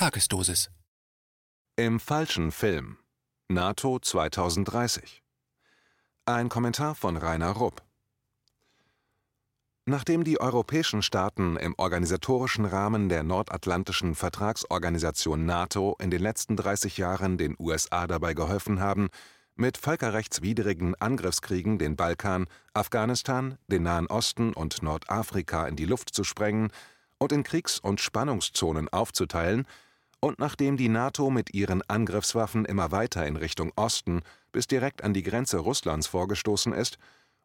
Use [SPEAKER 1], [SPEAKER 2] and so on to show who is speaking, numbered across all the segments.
[SPEAKER 1] Tagesdosis.
[SPEAKER 2] Im falschen Film. NATO 2030. Ein Kommentar von Rainer Rupp. Nachdem die europäischen Staaten im organisatorischen Rahmen der Nordatlantischen Vertragsorganisation NATO in den letzten 30 Jahren den USA dabei geholfen haben, mit völkerrechtswidrigen Angriffskriegen den Balkan, Afghanistan, den Nahen Osten und Nordafrika in die Luft zu sprengen und in Kriegs- und Spannungszonen aufzuteilen, und nachdem die NATO mit ihren Angriffswaffen immer weiter in Richtung Osten bis direkt an die Grenze Russlands vorgestoßen ist,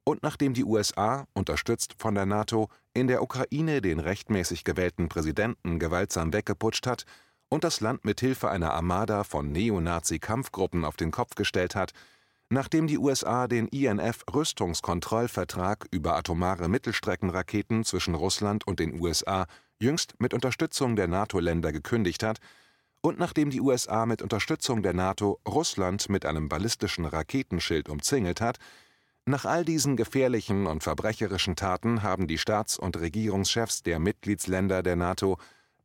[SPEAKER 2] und nachdem die USA, unterstützt von der NATO, in der Ukraine den rechtmäßig gewählten Präsidenten gewaltsam weggeputscht hat und das Land mit Hilfe einer Armada von Neonazi-Kampfgruppen auf den Kopf gestellt hat, nachdem die USA den INF-Rüstungskontrollvertrag über atomare Mittelstreckenraketen zwischen Russland und den USA jüngst mit Unterstützung der NATO-Länder gekündigt hat, und nachdem die USA mit Unterstützung der NATO Russland mit einem ballistischen Raketenschild umzingelt hat, nach all diesen gefährlichen und verbrecherischen Taten haben die Staats- und Regierungschefs der Mitgliedsländer der NATO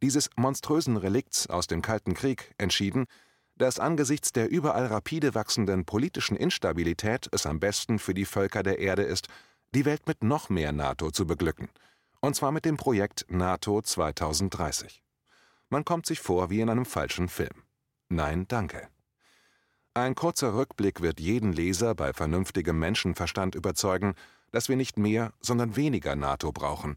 [SPEAKER 2] dieses monströsen Relikts aus dem Kalten Krieg entschieden, dass angesichts der überall rapide wachsenden politischen Instabilität es am besten für die Völker der Erde ist, die Welt mit noch mehr NATO zu beglücken, und zwar mit dem Projekt NATO 2030. Man kommt sich vor wie in einem falschen Film. Nein, danke. Ein kurzer Rückblick wird jeden Leser bei vernünftigem Menschenverstand überzeugen, dass wir nicht mehr, sondern weniger NATO brauchen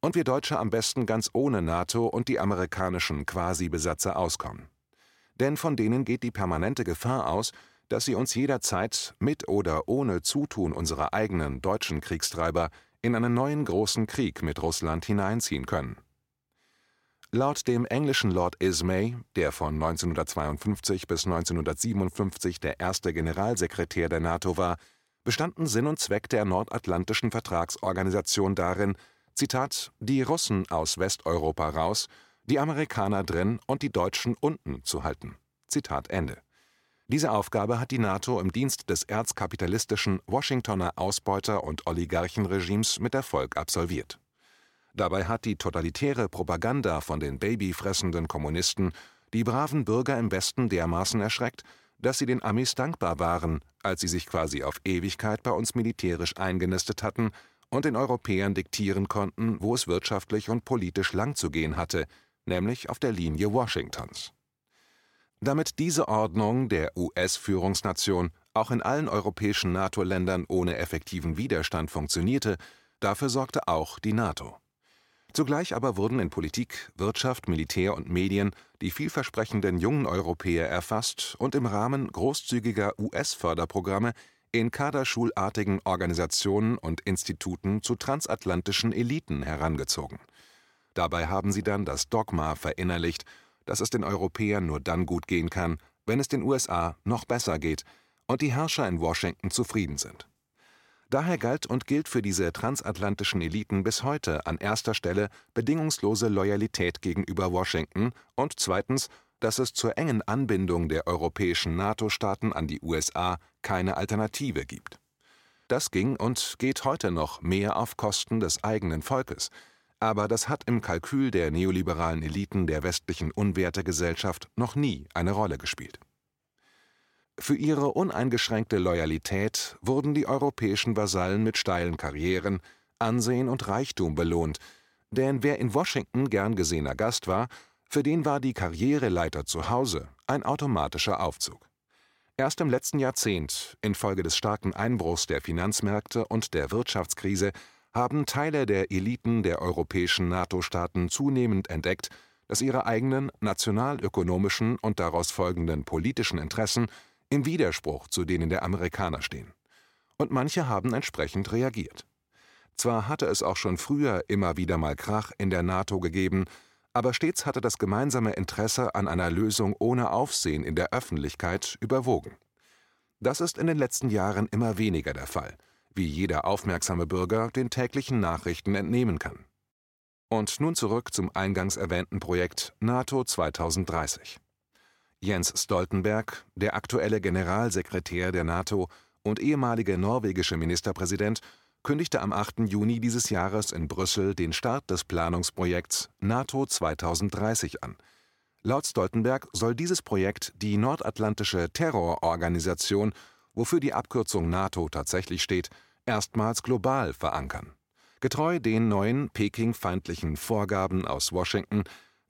[SPEAKER 2] und wir Deutsche am besten ganz ohne NATO und die amerikanischen Quasi-Besatzer auskommen. Denn von denen geht die permanente Gefahr aus, dass sie uns jederzeit mit oder ohne Zutun unserer eigenen deutschen Kriegstreiber in einen neuen großen Krieg mit Russland hineinziehen können. Laut dem englischen Lord Ismay, der von 1952 bis 1957 der erste Generalsekretär der NATO war, bestanden Sinn und Zweck der Nordatlantischen Vertragsorganisation darin, Zitat, die Russen aus Westeuropa raus, die Amerikaner drin und die Deutschen unten zu halten. Zitat Ende. Diese Aufgabe hat die NATO im Dienst des erzkapitalistischen Washingtoner Ausbeuter- und Oligarchenregimes mit Erfolg absolviert Dabei hat die totalitäre Propaganda von den babyfressenden Kommunisten die braven Bürger im Westen dermaßen erschreckt, dass sie den Amis dankbar waren, als sie sich quasi auf Ewigkeit bei uns militärisch eingenistet hatten und den Europäern diktieren konnten, wo es wirtschaftlich und politisch lang zu gehen hatte, nämlich auf der Linie Washingtons. Damit diese Ordnung der US-Führungsnation auch in allen europäischen NATO-Ländern ohne effektiven Widerstand funktionierte, dafür sorgte auch die NATO. Zugleich aber wurden in Politik, Wirtschaft, Militär und Medien die vielversprechenden jungen Europäer erfasst und im Rahmen großzügiger US-Förderprogramme in kaderschulartigen Organisationen und Instituten zu transatlantischen Eliten herangezogen. Dabei haben sie dann das Dogma verinnerlicht, dass es den Europäern nur dann gut gehen kann, wenn es den USA noch besser geht und die Herrscher in Washington zufrieden sind Daher galt und gilt für diese transatlantischen Eliten bis heute an erster Stelle bedingungslose Loyalität gegenüber Washington und zweitens, dass es zur engen Anbindung der europäischen NATO-Staaten an die USA keine Alternative gibt. Das ging und geht heute noch mehr auf Kosten des eigenen Volkes, aber das hat im Kalkül der neoliberalen Eliten der westlichen Unwertegesellschaft noch nie eine Rolle gespielt für ihre uneingeschränkte Loyalität wurden die europäischen Vasallen mit steilen Karrieren, Ansehen und Reichtum belohnt, denn wer in Washington gern gesehener Gast war, für den war die Karriereleiter zu Hause ein automatischer Aufzug. Erst im letzten Jahrzehnt, infolge des starken Einbruchs der Finanzmärkte und der Wirtschaftskrise, haben Teile der Eliten der europäischen NATO-Staaten zunehmend entdeckt, dass ihre eigenen nationalökonomischen und daraus folgenden politischen Interessen im Widerspruch zu denen der Amerikaner stehen. Und manche haben entsprechend reagiert. Zwar hatte es auch schon früher immer wieder mal Krach in der NATO gegeben, aber stets hatte das gemeinsame Interesse an einer Lösung ohne Aufsehen in der Öffentlichkeit überwogen. Das ist in den letzten Jahren immer weniger der Fall, wie jeder aufmerksame Bürger den täglichen Nachrichten entnehmen kann. Und nun zurück zum eingangs erwähnten Projekt NATO 2030. Jens Stoltenberg, der aktuelle Generalsekretär der NATO und ehemalige norwegische Ministerpräsident, kündigte am 8. Juni dieses Jahres in Brüssel den Start des Planungsprojekts NATO 2030 an, Laut Stoltenberg soll dieses Projekt die Nordatlantische Terrororganisation, wofür die Abkürzung NATO tatsächlich steht, erstmals global verankern. Getreu den neuen Peking-feindlichen Vorgaben aus Washington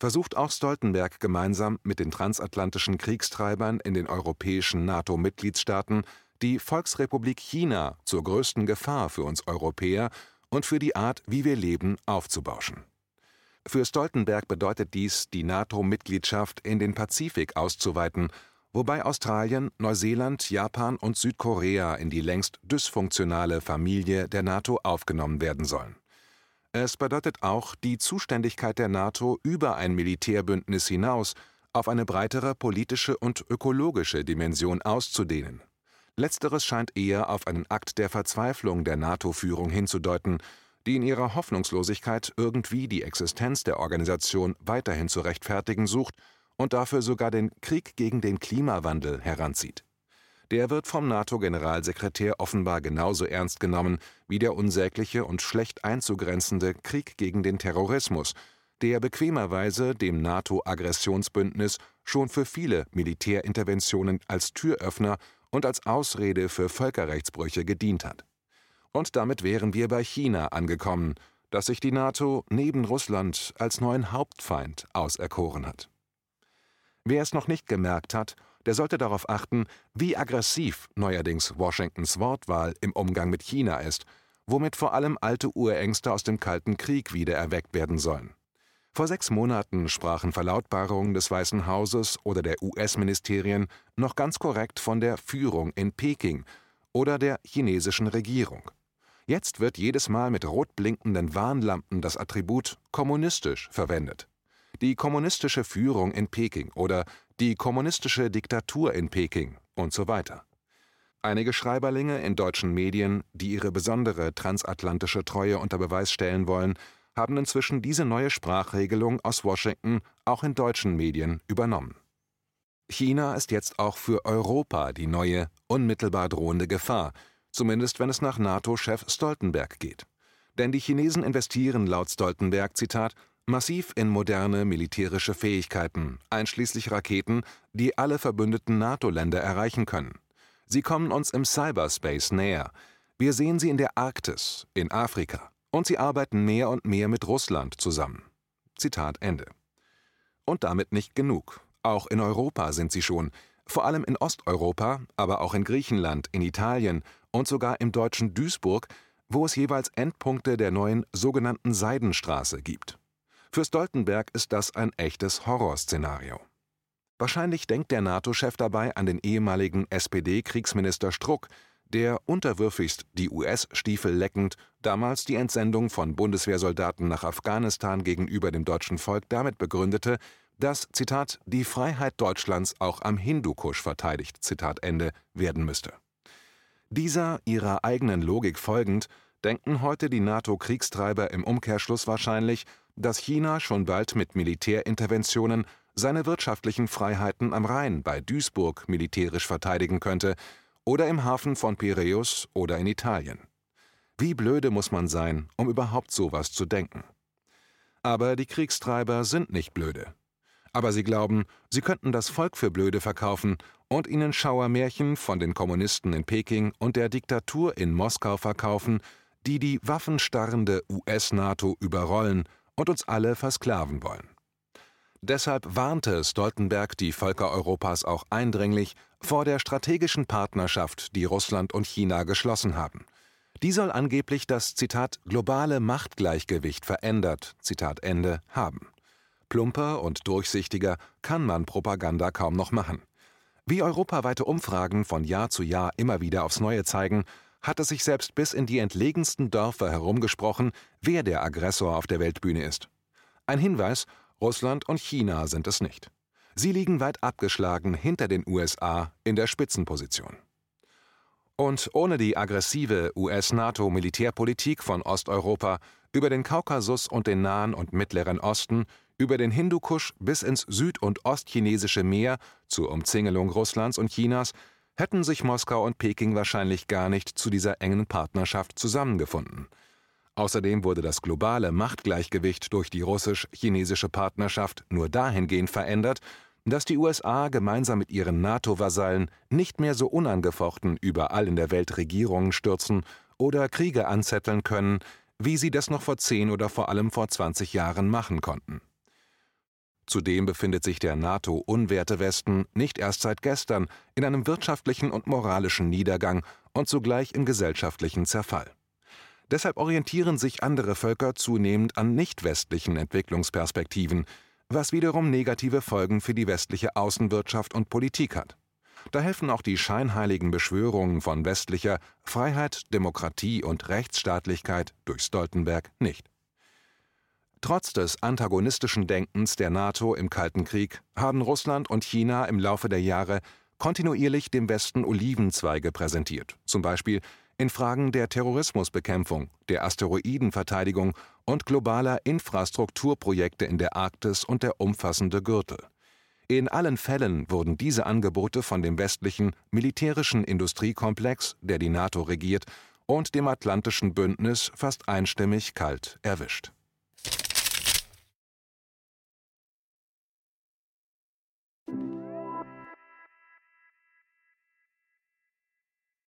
[SPEAKER 2] versucht auch Stoltenberg gemeinsam mit den transatlantischen Kriegstreibern in den europäischen NATO-Mitgliedstaaten die Volksrepublik China zur größten Gefahr für uns Europäer und für die Art, wie wir leben, aufzubauschen. Für Stoltenberg bedeutet dies, die NATO-Mitgliedschaft in den Pazifik auszuweiten, wobei Australien, Neuseeland, Japan und Südkorea in die längst dysfunktionale Familie der NATO aufgenommen werden sollen. Es bedeutet auch, die Zuständigkeit der NATO über ein Militärbündnis hinaus auf eine breitere politische und ökologische Dimension auszudehnen. Letzteres scheint eher auf einen Akt der Verzweiflung der NATO-Führung hinzudeuten, die in ihrer Hoffnungslosigkeit irgendwie die Existenz der Organisation weiterhin zu rechtfertigen sucht und dafür sogar den Krieg gegen den Klimawandel heranzieht der wird vom NATO-Generalsekretär offenbar genauso ernst genommen wie der unsägliche und schlecht einzugrenzende Krieg gegen den Terrorismus, der bequemerweise dem NATO-Aggressionsbündnis schon für viele Militärinterventionen als Türöffner und als Ausrede für Völkerrechtsbrüche gedient hat. Und damit wären wir bei China angekommen, das sich die NATO neben Russland als neuen Hauptfeind auserkoren hat. Wer es noch nicht gemerkt hat, der sollte darauf achten, wie aggressiv neuerdings Washingtons Wortwahl im Umgang mit China ist, womit vor allem alte Urängste aus dem Kalten Krieg wieder erweckt werden sollen. Vor sechs Monaten sprachen Verlautbarungen des Weißen Hauses oder der US-Ministerien noch ganz korrekt von der Führung in Peking oder der chinesischen Regierung. Jetzt wird jedes Mal mit rot blinkenden Warnlampen das Attribut kommunistisch verwendet. Die kommunistische Führung in Peking oder die kommunistische Diktatur in Peking und so weiter. Einige Schreiberlinge in deutschen Medien, die ihre besondere transatlantische Treue unter Beweis stellen wollen, haben inzwischen diese neue Sprachregelung aus Washington auch in deutschen Medien übernommen. China ist jetzt auch für Europa die neue, unmittelbar drohende Gefahr, zumindest wenn es nach NATO-Chef Stoltenberg geht. Denn die Chinesen investieren laut Stoltenberg, Zitat, massiv in moderne militärische Fähigkeiten, einschließlich Raketen, die alle verbündeten NATO-Länder erreichen können. Sie kommen uns im Cyberspace näher. Wir sehen sie in der Arktis, in Afrika. Und sie arbeiten mehr und mehr mit Russland zusammen. Zitat Ende. Und damit nicht genug. Auch in Europa sind sie schon, vor allem in Osteuropa, aber auch in Griechenland, in Italien und sogar im deutschen Duisburg, wo es jeweils Endpunkte der neuen sogenannten Seidenstraße gibt. Für Stoltenberg ist das ein echtes Horrorszenario. Wahrscheinlich denkt der NATO-Chef dabei an den ehemaligen SPD-Kriegsminister Struck, der unterwürfigst die US-Stiefel leckend damals die Entsendung von Bundeswehrsoldaten nach Afghanistan gegenüber dem deutschen Volk damit begründete, dass Zitat die Freiheit Deutschlands auch am Hindukusch verteidigt Zitat Ende werden müsste. Dieser ihrer eigenen Logik folgend denken heute die NATO-Kriegstreiber im Umkehrschluss wahrscheinlich, dass China schon bald mit Militärinterventionen seine wirtschaftlichen Freiheiten am Rhein bei Duisburg militärisch verteidigen könnte oder im Hafen von Piräus oder in Italien. Wie blöde muss man sein, um überhaupt sowas zu denken? Aber die Kriegstreiber sind nicht blöde. Aber sie glauben, sie könnten das Volk für blöde verkaufen und ihnen Schauermärchen von den Kommunisten in Peking und der Diktatur in Moskau verkaufen, die die waffenstarrende US-NATO überrollen und uns alle versklaven wollen. Deshalb warnte Stoltenberg die Völker Europas auch eindringlich vor der strategischen Partnerschaft, die Russland und China geschlossen haben. Die soll angeblich das Zitat globale Machtgleichgewicht verändert Zitat Ende haben. Plumper und durchsichtiger kann man Propaganda kaum noch machen. Wie europaweite Umfragen von Jahr zu Jahr immer wieder aufs Neue zeigen, hat es sich selbst bis in die entlegensten Dörfer herumgesprochen, wer der Aggressor auf der Weltbühne ist. Ein Hinweis, Russland und China sind es nicht. Sie liegen weit abgeschlagen hinter den USA in der Spitzenposition. Und ohne die aggressive US-NATO-Militärpolitik von Osteuropa über den Kaukasus und den Nahen und Mittleren Osten, über den Hindukusch bis ins süd- und ostchinesische Meer zur Umzingelung Russlands und Chinas hätten sich Moskau und Peking wahrscheinlich gar nicht zu dieser engen Partnerschaft zusammengefunden. Außerdem wurde das globale Machtgleichgewicht durch die russisch-chinesische Partnerschaft nur dahingehend verändert, dass die USA gemeinsam mit ihren NATO-Vasallen nicht mehr so unangefochten überall in der Welt Regierungen stürzen oder Kriege anzetteln können, wie sie das noch vor zehn oder vor allem vor 20 Jahren machen konnten. Zudem befindet sich der NATO-unwerte Westen nicht erst seit gestern in einem wirtschaftlichen und moralischen Niedergang und zugleich im gesellschaftlichen Zerfall. Deshalb orientieren sich andere Völker zunehmend an nicht-westlichen Entwicklungsperspektiven, was wiederum negative Folgen für die westliche Außenwirtschaft und Politik hat. Da helfen auch die scheinheiligen Beschwörungen von westlicher Freiheit, Demokratie und Rechtsstaatlichkeit durch Stoltenberg nicht. Trotz des antagonistischen Denkens der NATO im Kalten Krieg haben Russland und China im Laufe der Jahre kontinuierlich dem Westen Olivenzweige präsentiert, zum Beispiel in Fragen der Terrorismusbekämpfung, der Asteroidenverteidigung und globaler Infrastrukturprojekte in der Arktis und der umfassende Gürtel. In allen Fällen wurden diese Angebote von dem westlichen militärischen Industriekomplex, der die NATO regiert, und dem Atlantischen Bündnis fast einstimmig kalt erwischt